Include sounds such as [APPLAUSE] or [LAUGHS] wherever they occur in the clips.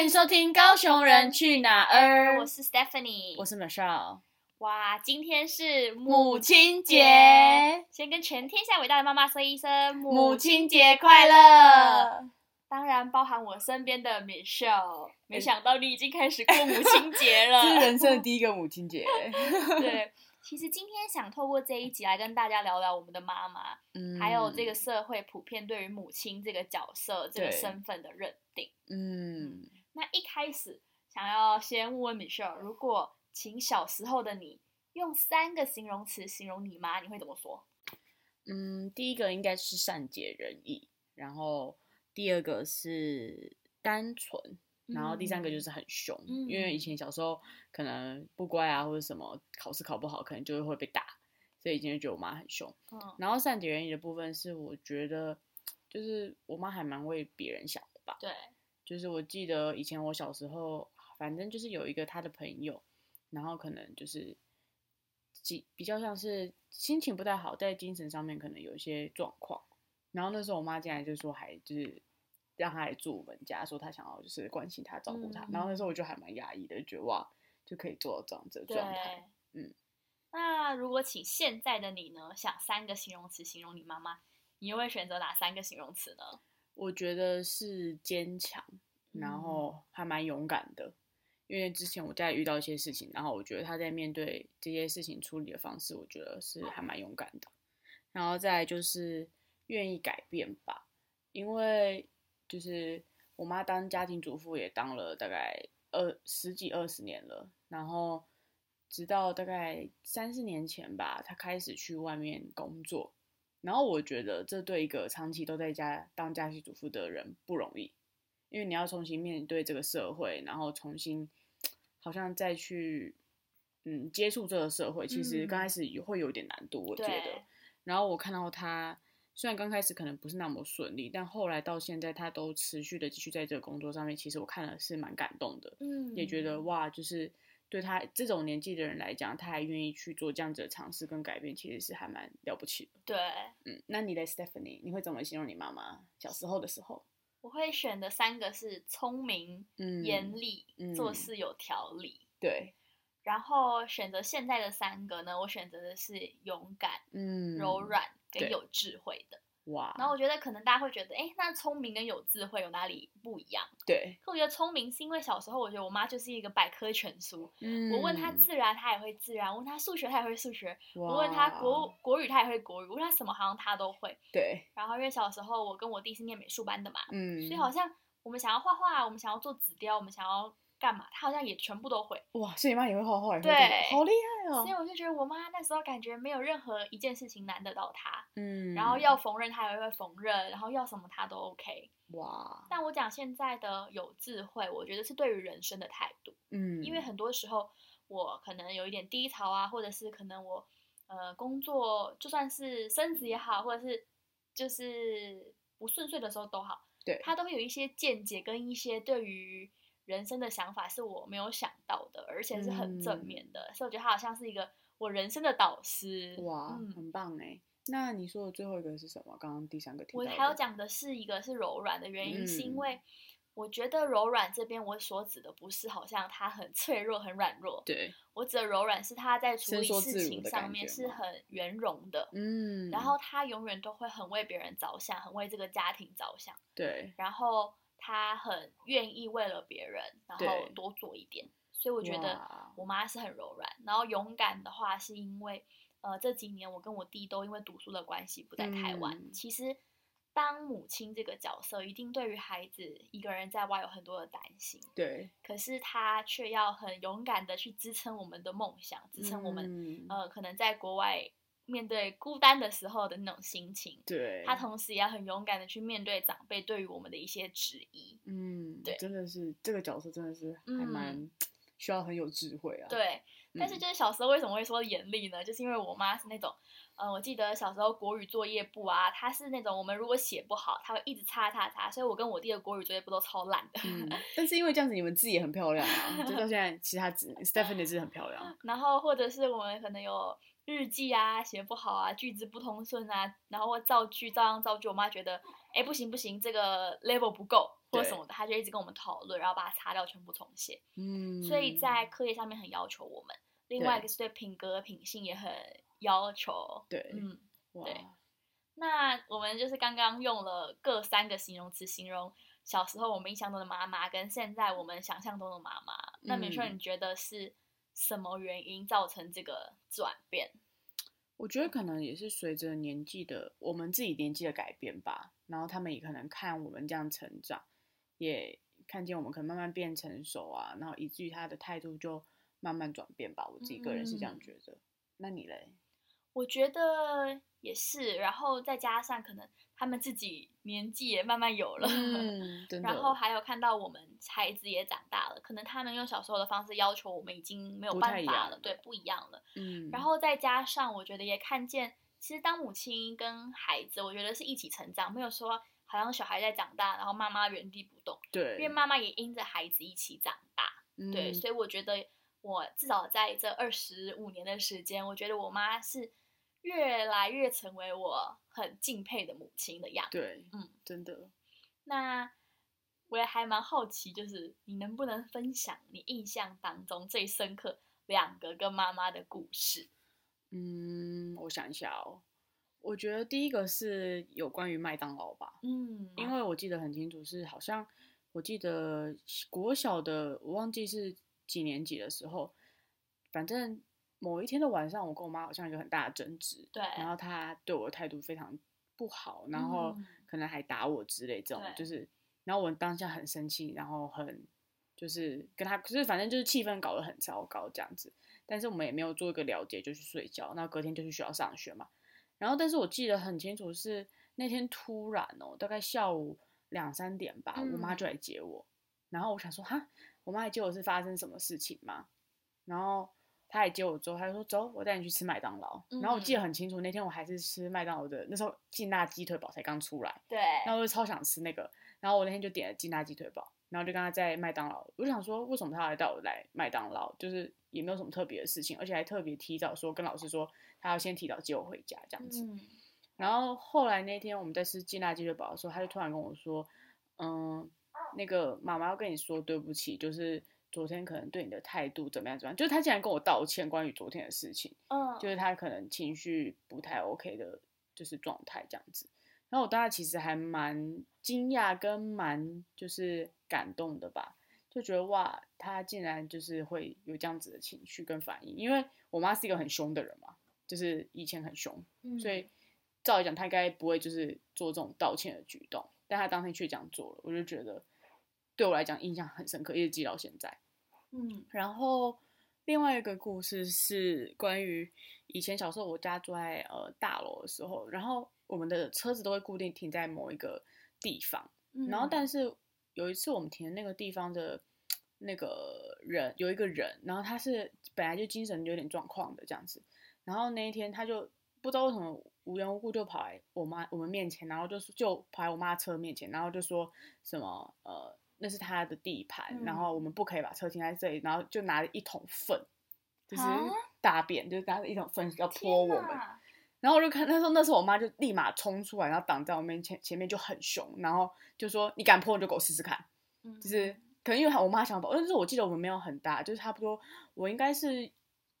欢迎收听《高雄人去哪儿》，我是 Stephanie，我是 Michelle。哇，今天是母亲节，先跟全天下伟大的妈妈说一声母亲节快乐！当然包含我身边的 Michelle。没想到你已经开始过母亲节了，[LAUGHS] 这是人生的第一个母亲节。[LAUGHS] 对，其实今天想透过这一集来跟大家聊聊我们的妈妈，嗯，还有这个社会普遍对于母亲这个角色、这个身份的认定。嗯，那一开始想要先问问 Michelle，如果请小时候的你用三个形容词形容你妈，你会怎么说？嗯，第一个应该是善解人意，然后第二个是单纯。然后第三个就是很凶，因为以前小时候可能不乖啊，或者什么考试考不好，可能就会被打，所以以前就觉得我妈很凶。嗯然后善解人意的部分是，我觉得就是我妈还蛮为别人想的吧。对，就是我记得以前我小时候，反正就是有一个他的朋友，然后可能就是比比较像是心情不太好，在精神上面可能有一些状况，然后那时候我妈进来就说还就是。让他来住我们家，说他想要就是关心他、照顾他。然后那时候我就还蛮压抑的，觉得哇，就可以做到这样子的状态。嗯，那如果请现在的你呢，想三个形容词形容你妈妈，你又会选择哪三个形容词呢？我觉得是坚强，然后还蛮勇敢的。因为之前我在遇到一些事情，然后我觉得他在面对这些事情处理的方式，我觉得是还蛮勇敢的。然后再就是愿意改变吧，因为。就是我妈当家庭主妇也当了大概二十几二十年了，然后直到大概三四年前吧，她开始去外面工作。然后我觉得这对一个长期都在家当家庭主妇的人不容易，因为你要重新面对这个社会，然后重新好像再去嗯接触这个社会，其实刚开始也会有点难度，我觉得。然后我看到他。虽然刚开始可能不是那么顺利，但后来到现在，他都持续的继续在这个工作上面。其实我看了是蛮感动的，嗯，也觉得哇，就是对他这种年纪的人来讲，他还愿意去做这样子的尝试跟改变，其实是还蛮了不起的。对，嗯，那你的 Stephanie，你会怎么形容你妈妈小时候的时候？我会选的三个是聪明、严厉、做事有条理。对，然后选择现在的三个呢？我选择的是勇敢、嗯，柔软。跟有智慧的哇，然后我觉得可能大家会觉得，哎，那聪明跟有智慧有哪里不一样？对，可我觉得聪明是因为小时候我觉得我妈就是一个百科全书，嗯，我问她自然，她也会自然；问她数学，她也会数学；我问她国国语，她也会国语；问她什么，好像她都会。对。然后因为小时候我跟我弟是念美术班的嘛，嗯，所以好像我们想要画画，我们想要做纸雕，我们想要。干嘛？她好像也全部都会哇！所以你妈也会画画，对，好厉害哦！所以我就觉得我妈那时候感觉没有任何一件事情难得到她，嗯。然后要缝纫，她也会缝纫，然后要什么她都 OK。哇！但我讲现在的有智慧，我觉得是对于人生的态度，嗯。因为很多时候我可能有一点低潮啊，或者是可能我呃工作就算是升职也好，或者是就是不顺遂的时候都好，对，他都会有一些见解跟一些对于。人生的想法是我没有想到的，而且是很正面的，所以我觉得他好像是一个我人生的导师。哇，很棒哎！那你说的最后一个是什么？刚刚第三个我还要讲的是一个是柔软的原因，是因为我觉得柔软这边我所指的不是好像他很脆弱、很软弱。对，我指的柔软是他在处理事情上面是很圆融的。嗯，然后他永远都会很为别人着想，很为这个家庭着想。对，然后。他很愿意为了别人，然后多做一点，所以我觉得我妈是很柔软。然后勇敢的话，是因为呃这几年我跟我弟都因为读书的关系不在台湾。其实当母亲这个角色，一定对于孩子一个人在外有很多的担心。对。可是他却要很勇敢的去支撑我们的梦想，支撑我们呃可能在国外。面对孤单的时候的那种心情，对，他同时也要很勇敢的去面对长辈对于我们的一些质疑，嗯，对，真的是这个角色真的是还蛮需要很有智慧啊。对，但是就是小时候为什么会说严厉呢？就是因为我妈是那种，呃，我记得小时候国语作业簿啊，她是那种我们如果写不好，她会一直擦擦擦，所以我跟我弟的国语作业簿都超烂的。嗯，但是因为这样子，你们字也很漂亮啊，就到 [LAUGHS] 现在，其他字 Stephanie 字很漂亮。然后或者是我们可能有。日记啊，写不好啊，句子不通顺啊，然后造句照样造句，我妈觉得，哎，不行不行，这个 level 不够，或者什么的，她就一直跟我们讨论，然后把它擦掉，全部重写。嗯，所以在课业上面很要求我们。另外一个是对品格品性也很要求。对，嗯，对。那我们就是刚刚用了各三个形容词形容小时候我们印象中的妈妈，跟现在我们想象中的妈妈。那美说，你觉得是什么原因造成这个转变？我觉得可能也是随着年纪的我们自己年纪的改变吧，然后他们也可能看我们这样成长，也看见我们可能慢慢变成熟啊，然后以至于他的态度就慢慢转变吧。我自己个人是这样觉得。那你嘞？我觉得也是，然后再加上可能他们自己年纪也慢慢有了，[LAUGHS] 嗯，然后还有看到我们孩子也长大了，可能他们用小时候的方式要求我们已经没有办法了，对，不一样了，嗯，然后再加上我觉得也看见，其实当母亲跟孩子，我觉得是一起成长，没有说好像小孩在长大，然后妈妈原地不动，对，因为妈妈也因着孩子一起长大，对，所以我觉得我至少在这二十五年的时间，我觉得我妈是。越来越成为我很敬佩的母亲的样子。对，嗯，真的。那我也还蛮好奇，就是你能不能分享你印象当中最深刻两个跟妈妈的故事？嗯，我想一下哦。我觉得第一个是有关于麦当劳吧。嗯，因为我记得很清楚，是好像我记得国小的，我忘记是几年级的时候，反正。某一天的晚上，我跟我妈好像有很大的争执，对，然后她对我的态度非常不好，然后可能还打我之类，这种就是，然后我当下很生气，然后很就是跟她，可是反正就是气氛搞得很糟糕这样子，但是我们也没有做一个了解，就去睡觉，那隔天就去学校上学嘛，然后但是我记得很清楚是那天突然哦，大概下午两三点吧，我妈就来接我，然后我想说哈，我妈来接我是发生什么事情吗？然后。他还接我之后，他就说：“走，我带你去吃麦当劳。”然后我记得很清楚，那天我还是吃麦当劳的，那时候劲辣鸡腿堡才刚出来。对。然后我就超想吃那个，然后我那天就点了劲辣鸡腿堡，然后就跟他在麦当劳。我就想说，为什么他要带我来麦当劳？就是也没有什么特别的事情，而且还特别提早说跟老师说，他要先提早接我回家这样子。然后后来那天我们在吃劲辣鸡腿堡的时候，他就突然跟我说：“嗯，那个妈妈要跟你说对不起，就是。”昨天可能对你的态度怎么样？怎么样？就是他竟然跟我道歉，关于昨天的事情，嗯，就是他可能情绪不太 OK 的，就是状态这样子。然后我当时其实还蛮惊讶跟蛮就是感动的吧，就觉得哇，他竟然就是会有这样子的情绪跟反应。因为我妈是一个很凶的人嘛，就是以前很凶，所以照理讲他应该不会就是做这种道歉的举动，但他当天却这样做了，我就觉得。对我来讲印象很深刻，一直记到现在。嗯，然后另外一个故事是关于以前小时候我家住在呃大楼的时候，然后我们的车子都会固定停在某一个地方，然后但是有一次我们停的那个地方的那个人有一个人，然后他是本来就精神有点状况的这样子，然后那一天他就不知道为什么无缘无故就跑来我妈我们面前，然后就是就跑来我妈车面前，然后就说什么呃。那是他的地盘，然后我们不可以把车停在这里，然后就拿着一桶粪，就是大便，就是拿着一桶粪要泼我们。然后我就看，那时候那时候我妈就立马冲出来，然后挡在我面前，前面就很凶，然后就说：“你敢泼我就给我试试看。”就是可能因为我妈想保，但是我记得我们没有很大，就是差不多我应该是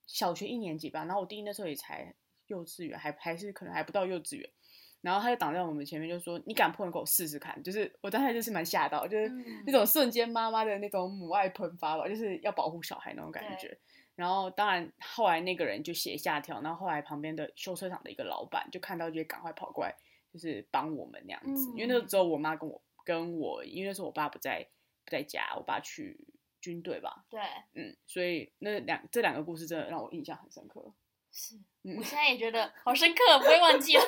小学一年级吧，然后我弟弟那时候也才幼稚园，还还是可能还不到幼稚园。然后他就挡在我们前面，就说：“你敢碰，你给我试试看。”就是我当时就是蛮吓到，就是那种瞬间妈妈的那种母爱喷发吧，就是要保护小孩那种感觉。然后当然后来那个人就写下跳，然后后来旁边的修车厂的一个老板就看到，就赶快跑过来，就是帮我们那样子。因为那时候我妈跟我跟我，因为那时候我爸不在不在家，我爸去军队吧。对，嗯，所以那两这两个故事真的让我印象很深刻。是，我现在也觉得好深刻，不会忘记了。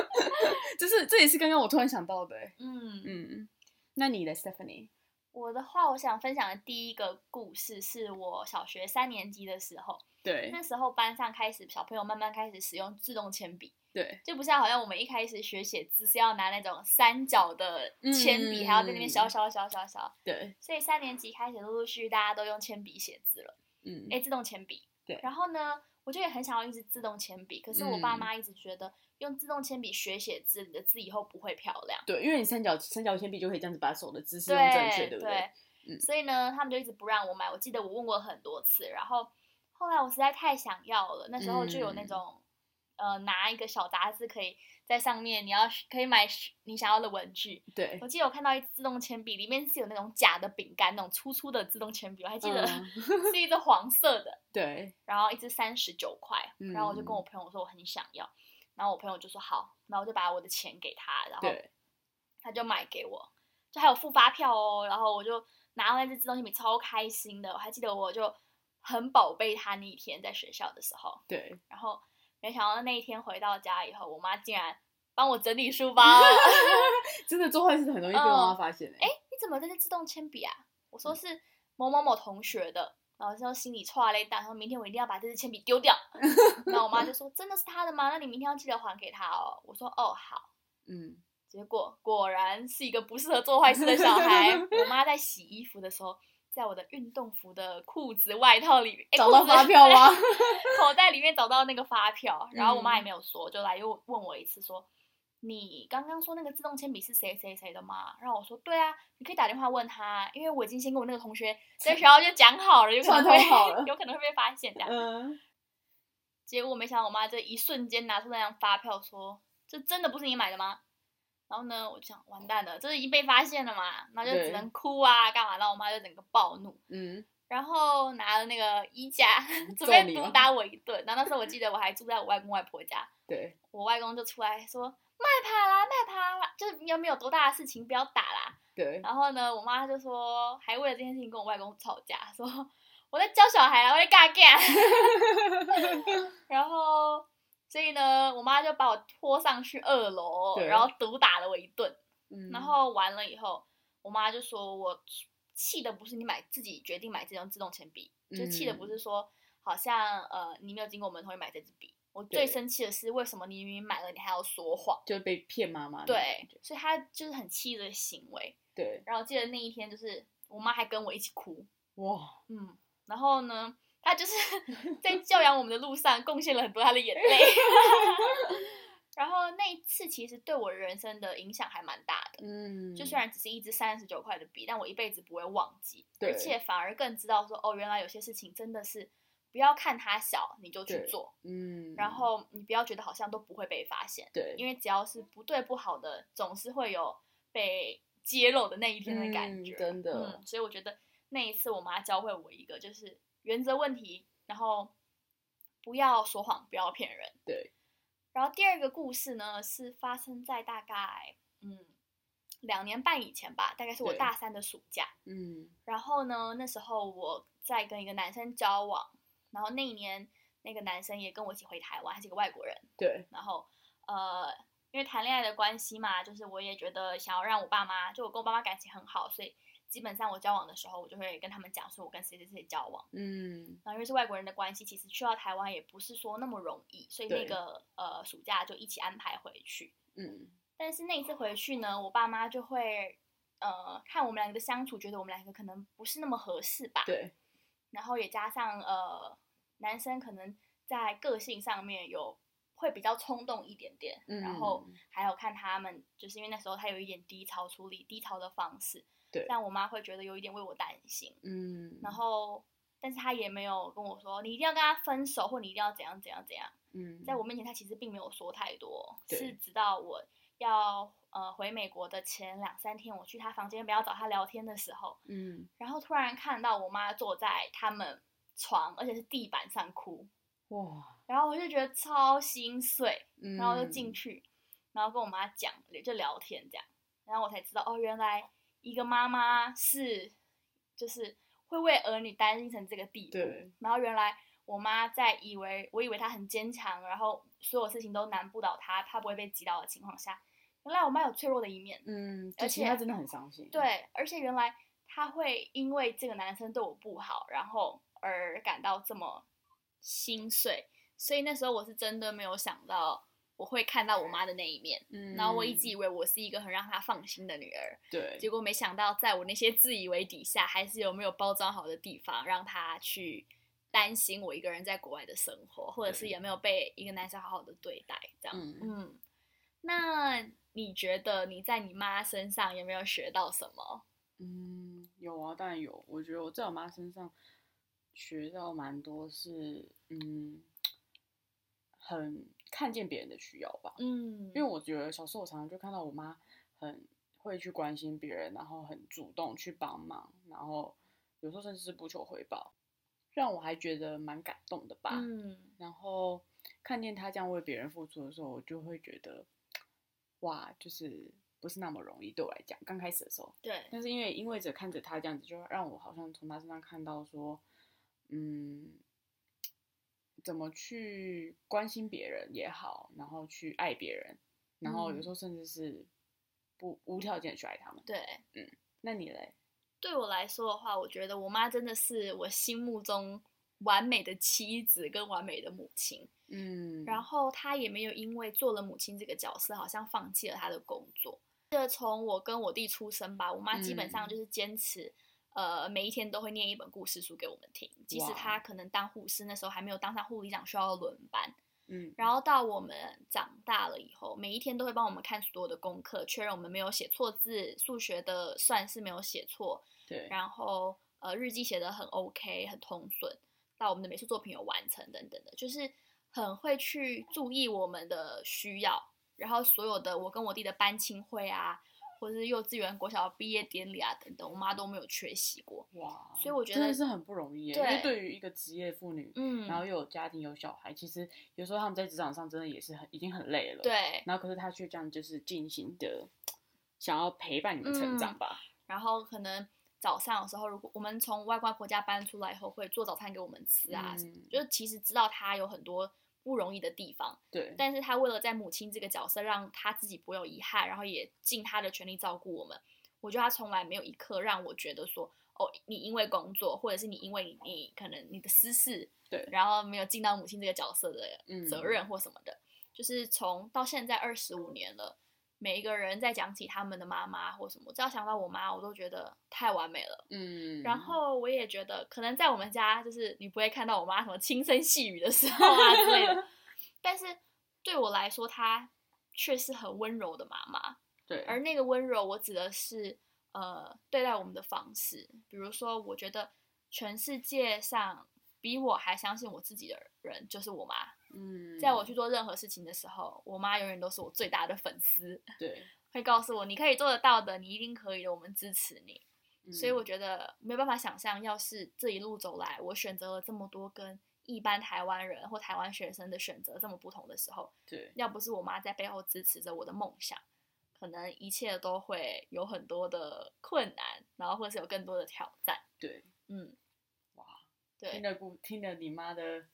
[LAUGHS] 就是这也是刚刚我突然想到的。嗯嗯，那你的 Stephanie，我的话，我想分享的第一个故事是我小学三年级的时候。对，那时候班上开始小朋友慢慢开始使用自动铅笔。对，就不像好像我们一开始学写字是要拿那种三角的铅笔，还要在那边削削削削削。对，所以三年级开始陆陆续续大家都用铅笔写字了。嗯，哎，自动铅笔。对，然后呢？我就也很想要一支自动铅笔，可是我爸妈一直觉得用自动铅笔学写字，你的字以后不会漂亮。对，因为你三角三角铅笔就可以这样子把手的姿势用正确，对不对？嗯。所以呢，他们就一直不让我买。我记得我问过很多次，然后后来我实在太想要了，那时候就有那种呃拿一个小杂志可以。在上面，你要可以买你想要的文具。对，我记得我看到一自动铅笔，里面是有那种假的饼干，那种粗粗的自动铅笔，我还记得 [LAUGHS] 是一支黄色的。[LAUGHS] 对，然后一支三十九块，然后我就跟我朋友说我很想要，然后我朋友就说好，然后我就把我的钱给他，然后他就买给我，就还有付发票哦，然后我就拿到那支自动铅笔，超开心的。我还记得我就很宝贝他那一天在学校的时候。对，然后。没想到那一天回到家以后，我妈竟然帮我整理书包。[LAUGHS] 真的做坏事很容易被妈妈发现哎！你怎么这是自动铅笔啊？我说是某某某同学的，然后就心里错了一大，说明天我一定要把这支铅笔丢掉。[LAUGHS] 然后我妈就说：“真的是他的吗？那你明天要记得还给他哦。”我说：“哦，好。”嗯，结果果然是一个不适合做坏事的小孩。[LAUGHS] 我妈在洗衣服的时候。在我的运动服的裤子外套里面找到发票吗？[LAUGHS] 口袋里面找到那个发票，然后我妈也没有说，就来又问我一次，说你刚刚说那个自动铅笔是谁谁谁的吗？然后我说对啊，你可以打电话问他，因为我已经先跟我那个同学 [LAUGHS] 在学校就讲好了，有可能会有可能会被发现这样。嗯。结果没想到我妈这一瞬间拿出那张发票，说这真的不是你买的吗？然后呢，我就想完蛋了，这已经被发现了嘛，那就只能哭啊，干嘛？然后我妈就整个暴怒，嗯，然后拿了那个衣架准备毒打我一顿。然后那时候我记得我还住在我外公外婆家，[LAUGHS] 对，我外公就出来说卖爬啦，卖爬啦，就是又没有多大的事情，不要打啦。对，然后呢，我妈就说还为了这件事情跟我外公吵架，说 [LAUGHS] 我在教小孩啊，我在干干，[LAUGHS] 然后。所以呢，我妈就把我拖上去二楼，然后毒打了我一顿。然后完了以后，我妈就说我气的不是你买自己决定买这种自动铅笔，就气的不是说好像呃你没有经过我们同意买这支笔。我最生气的是为什么你明明买了你还要说谎，就被骗妈妈。对，所以她就是很气的行为。对。然后记得那一天就是我妈还跟我一起哭。哇。嗯。然后呢？他就是 [LAUGHS] 在教养我们的路上贡献了很多他的眼泪，[LAUGHS] 然后那一次其实对我人生的影响还蛮大的。嗯，就虽然只是一支三十九块的笔，但我一辈子不会忘记，而且反而更知道说，哦，原来有些事情真的是不要看它小你就去做，嗯，然后你不要觉得好像都不会被发现，对，因为只要是不对不好的，总是会有被揭露的那一天的感觉，真的。所以我觉得那一次我妈教会我一个就是。原则问题，然后不要说谎，不要骗人。对。然后第二个故事呢，是发生在大概嗯两年半以前吧，大概是我大三的暑假。嗯。然后呢，那时候我在跟一个男生交往，然后那一年那个男生也跟我一起回台湾，他是一个外国人。对。然后呃，因为谈恋爱的关系嘛，就是我也觉得想要让我爸妈，就我跟我爸妈感情很好，所以。基本上我交往的时候，我就会跟他们讲说，我跟谁谁谁交往。嗯，然后因为是外国人的关系，其实去到台湾也不是说那么容易，所以那个呃暑假就一起安排回去。嗯，但是那一次回去呢，我爸妈就会呃看我们两个的相处，觉得我们两个可能不是那么合适吧。对。然后也加上呃男生可能在个性上面有会比较冲动一点点，然后还有看他们就是因为那时候他有一点低潮处理低潮的方式。但我妈会觉得有一点为我担心，嗯，然后，但是她也没有跟我说你一定要跟他分手，或你一定要怎样怎样怎样，嗯，在我。面前她其实并没有说太多，是直到我要呃回美国的前两三天，我去他房间不要找他聊天的时候，嗯，然后突然看到我妈坐在他们床，而且是地板上哭，哇，然后我就觉得超心碎，然后就进去，然后跟我妈讲就聊天这样，然后我才知道哦原来。一个妈妈是，就是会为儿女担心成这个地步。然后原来我妈在以为，我以为她很坚强，然后所有事情都难不倒她，她不会被击倒的情况下，原来我妈有脆弱的一面。嗯，而且她真的很伤心。对，而且原来她会因为这个男生对我不好，然后而感到这么心碎。所以那时候我是真的没有想到。我会看到我妈的那一面，然后我一直以为我是一个很让她放心的女儿，对，结果没想到在我那些自以为底下，还是有没有包装好的地方，让她去担心我一个人在国外的生活，或者是有没有被一个男生好好的对待这样。嗯，那你觉得你在你妈身上有没有学到什么？嗯，有啊，当然有。我觉得我在我妈身上学到蛮多，是嗯，很看见别人的需要吧。嗯，因为我觉得小时候我常常就看到我妈很会去关心别人，然后很主动去帮忙，然后有时候甚至是不求回报。让我还觉得蛮感动的吧。嗯，然后看见她这样为别人付出的时候，我就会觉得，哇，就是不是那么容易对我来讲。刚开始的时候，对。但是因为因为着看着他这样子，就让我好像从他身上看到说，嗯，怎么去关心别人也好，然后去爱别人，然后有时候甚至是不无条件去爱他们。对，嗯，那你嘞？对我来说的话，我觉得我妈真的是我心目中完美的妻子跟完美的母亲。嗯，然后她也没有因为做了母亲这个角色，好像放弃了她的工作。这从我跟我弟出生吧，我妈基本上就是坚持，呃，每一天都会念一本故事书给我们听，即使他可能当护士那时候还没有当上护理长，需要轮班。嗯，然后到我们长大了以后，每一天都会帮我们看所有的功课，确认我们没有写错字，数学的算式没有写错。对，然后呃，日记写的很 OK，很通顺，到我们的美术作品有完成等等的，就是很会去注意我们的需要。然后所有的我跟我弟的班亲会啊。或者是幼稚园、国小毕业典礼啊等等，我妈都没有缺席过。哇！所以我觉得真的是很不容易耶。因为对于一个职业妇女，嗯，然后又有家庭有小孩，其实有时候他们在职场上真的也是很已经很累了。对。然后可是她却这样就是尽心的想要陪伴你们成长吧。然后可能早上的时候，如果我们从外外婆家搬出来以后，会做早餐给我们吃啊，就是其实知道她有很多。不容易的地方，对，但是他为了在母亲这个角色，让他自己不有遗憾，然后也尽他的全力照顾我们。我觉得他从来没有一刻让我觉得说，哦，你因为工作，或者是你因为你你可能你的私事，对，然后没有尽到母亲这个角色的责任或什么的，就是从到现在二十五年了。每一个人在讲起他们的妈妈或什么，只要想到我妈，我都觉得太完美了。嗯，然后我也觉得，可能在我们家，就是你不会看到我妈什么轻声细语的时候啊之类的，[LAUGHS] 但是对我来说，她却是很温柔的妈妈。对，而那个温柔，我指的是呃对待我们的方式，比如说，我觉得全世界上比我还相信我自己的人，就是我妈。嗯，在我去做任何事情的时候，我妈永远都是我最大的粉丝。对，会告诉我你可以做得到的，你一定可以的，我们支持你。所以我觉得没有办法想象，要是这一路走来，我选择了这么多跟一般台湾人或台湾学生的选择这么不同的时候，对，要不是我妈在背后支持着我的梦想，可能一切都会有很多的困难，然后或者是有更多的挑战。对，嗯，哇，对，听了不，听了你妈的。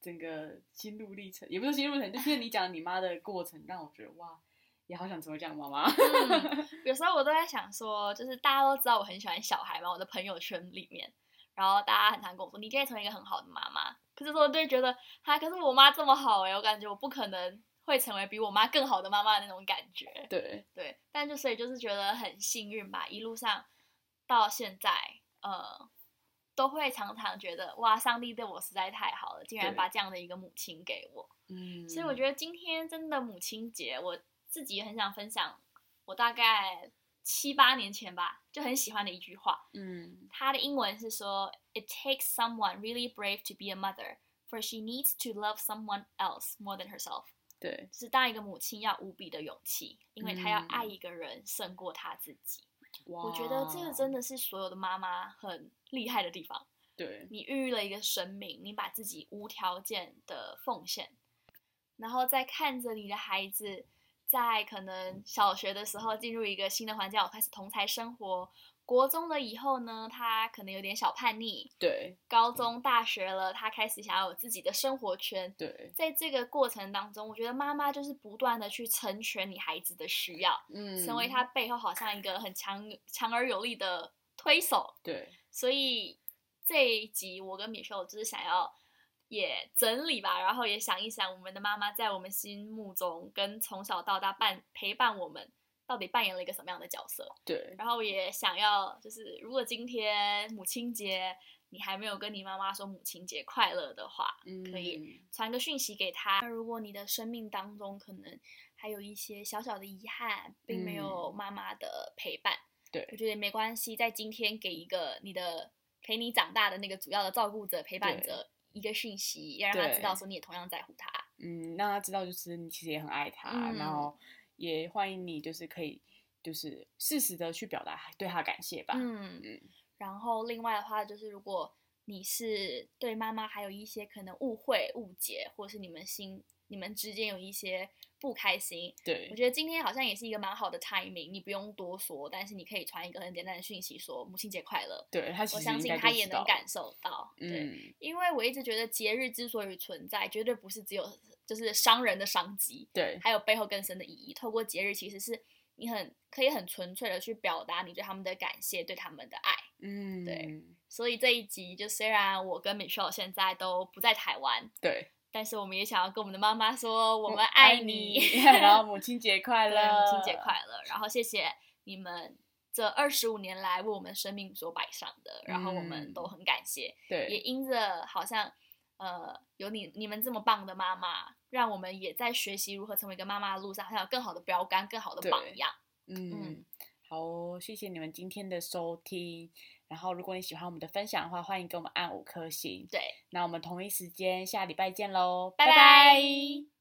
整个心路历程也不是心路历程，就是你讲你妈的过程，让我觉得哇，也好想成为这样妈妈。[LAUGHS] 有时候我都在想说，就是大家都知道我很喜欢小孩嘛，我的朋友圈里面，然后大家很常跟我说，你可以成为一个很好的妈妈。可是说，就觉得，哈，可是我妈这么好哎，我感觉我不可能会成为比我妈更好的妈妈的那种感觉。对对，但就所以就是觉得很幸运吧，一路上到现在，呃。都会常常觉得哇，上帝对我实在太好了，竟然把这样的一个母亲给我。嗯，所以我觉得今天真的母亲节，我自己也很想分享。我大概七八年前吧，就很喜欢的一句话。嗯，它的英文是说：“It takes someone really brave to be a mother, for she needs to love someone else more than herself。”对，是当一个母亲要无比的勇气，因为她要爱一个人胜过她自己。我觉得这个真的是所有的妈妈很厉害的地方。对，你孕育了一个生命，你把自己无条件的奉献，然后再看着你的孩子在可能小学的时候进入一个新的环境，我开始同才生活。国中了以后呢，他可能有点小叛逆。对，高中、大学了，他开始想要有自己的生活圈。对，在这个过程当中，我觉得妈妈就是不断的去成全你孩子的需要，嗯，成为他背后好像一个很强、强而有力的推手。对，所以这一集我跟米秀就是想要也整理吧，然后也想一想我们的妈妈在我们心目中跟从小到大伴陪伴我们。到底扮演了一个什么样的角色？对，然后也想要，就是如果今天母亲节你还没有跟你妈妈说母亲节快乐的话，可以传个讯息给她。那如果你的生命当中可能还有一些小小的遗憾，并没有妈妈的陪伴，对我觉得也没关系，在今天给一个你的陪你长大的那个主要的照顾者、陪伴者一个讯息，要让他知道说你也同样在乎他。嗯，让他知道就是你其实也很爱他，然后也欢迎你就是可以就是适时的去表达对他感谢吧。嗯嗯。然后另外的话就是，如果你是对妈妈还有一些可能误会、误解，或者是你们心、你们之间有一些不开心，对我觉得今天好像也是一个蛮好的 timing，你不用多说，但是你可以传一个很简单的讯息，说母亲节快乐。对他，我相信他也能感受到。对，因为我一直觉得节日之所以存在，绝对不是只有就是商人的商机，对，还有背后更深的意义。透过节日，其实是。你很可以很纯粹的去表达你对他们的感谢，对他们的爱，嗯，对。所以这一集就虽然我跟 Michelle 现在都不在台湾，对，但是我们也想要跟我们的妈妈说，我们爱你，[LAUGHS] 然后母亲节快乐，母亲节快乐。然后谢谢你们这二十五年来为我们生命所摆上的，然后我们都很感谢，对，也因着好像。呃，有你你们这么棒的妈妈，让我们也在学习如何成为一个妈妈的路上，还有更好的标杆、更好的榜样。嗯，好，谢谢你们今天的收听。然后，如果你喜欢我们的分享的话，欢迎给我们按五颗星。对，那我们同一时间下礼拜见喽，拜拜。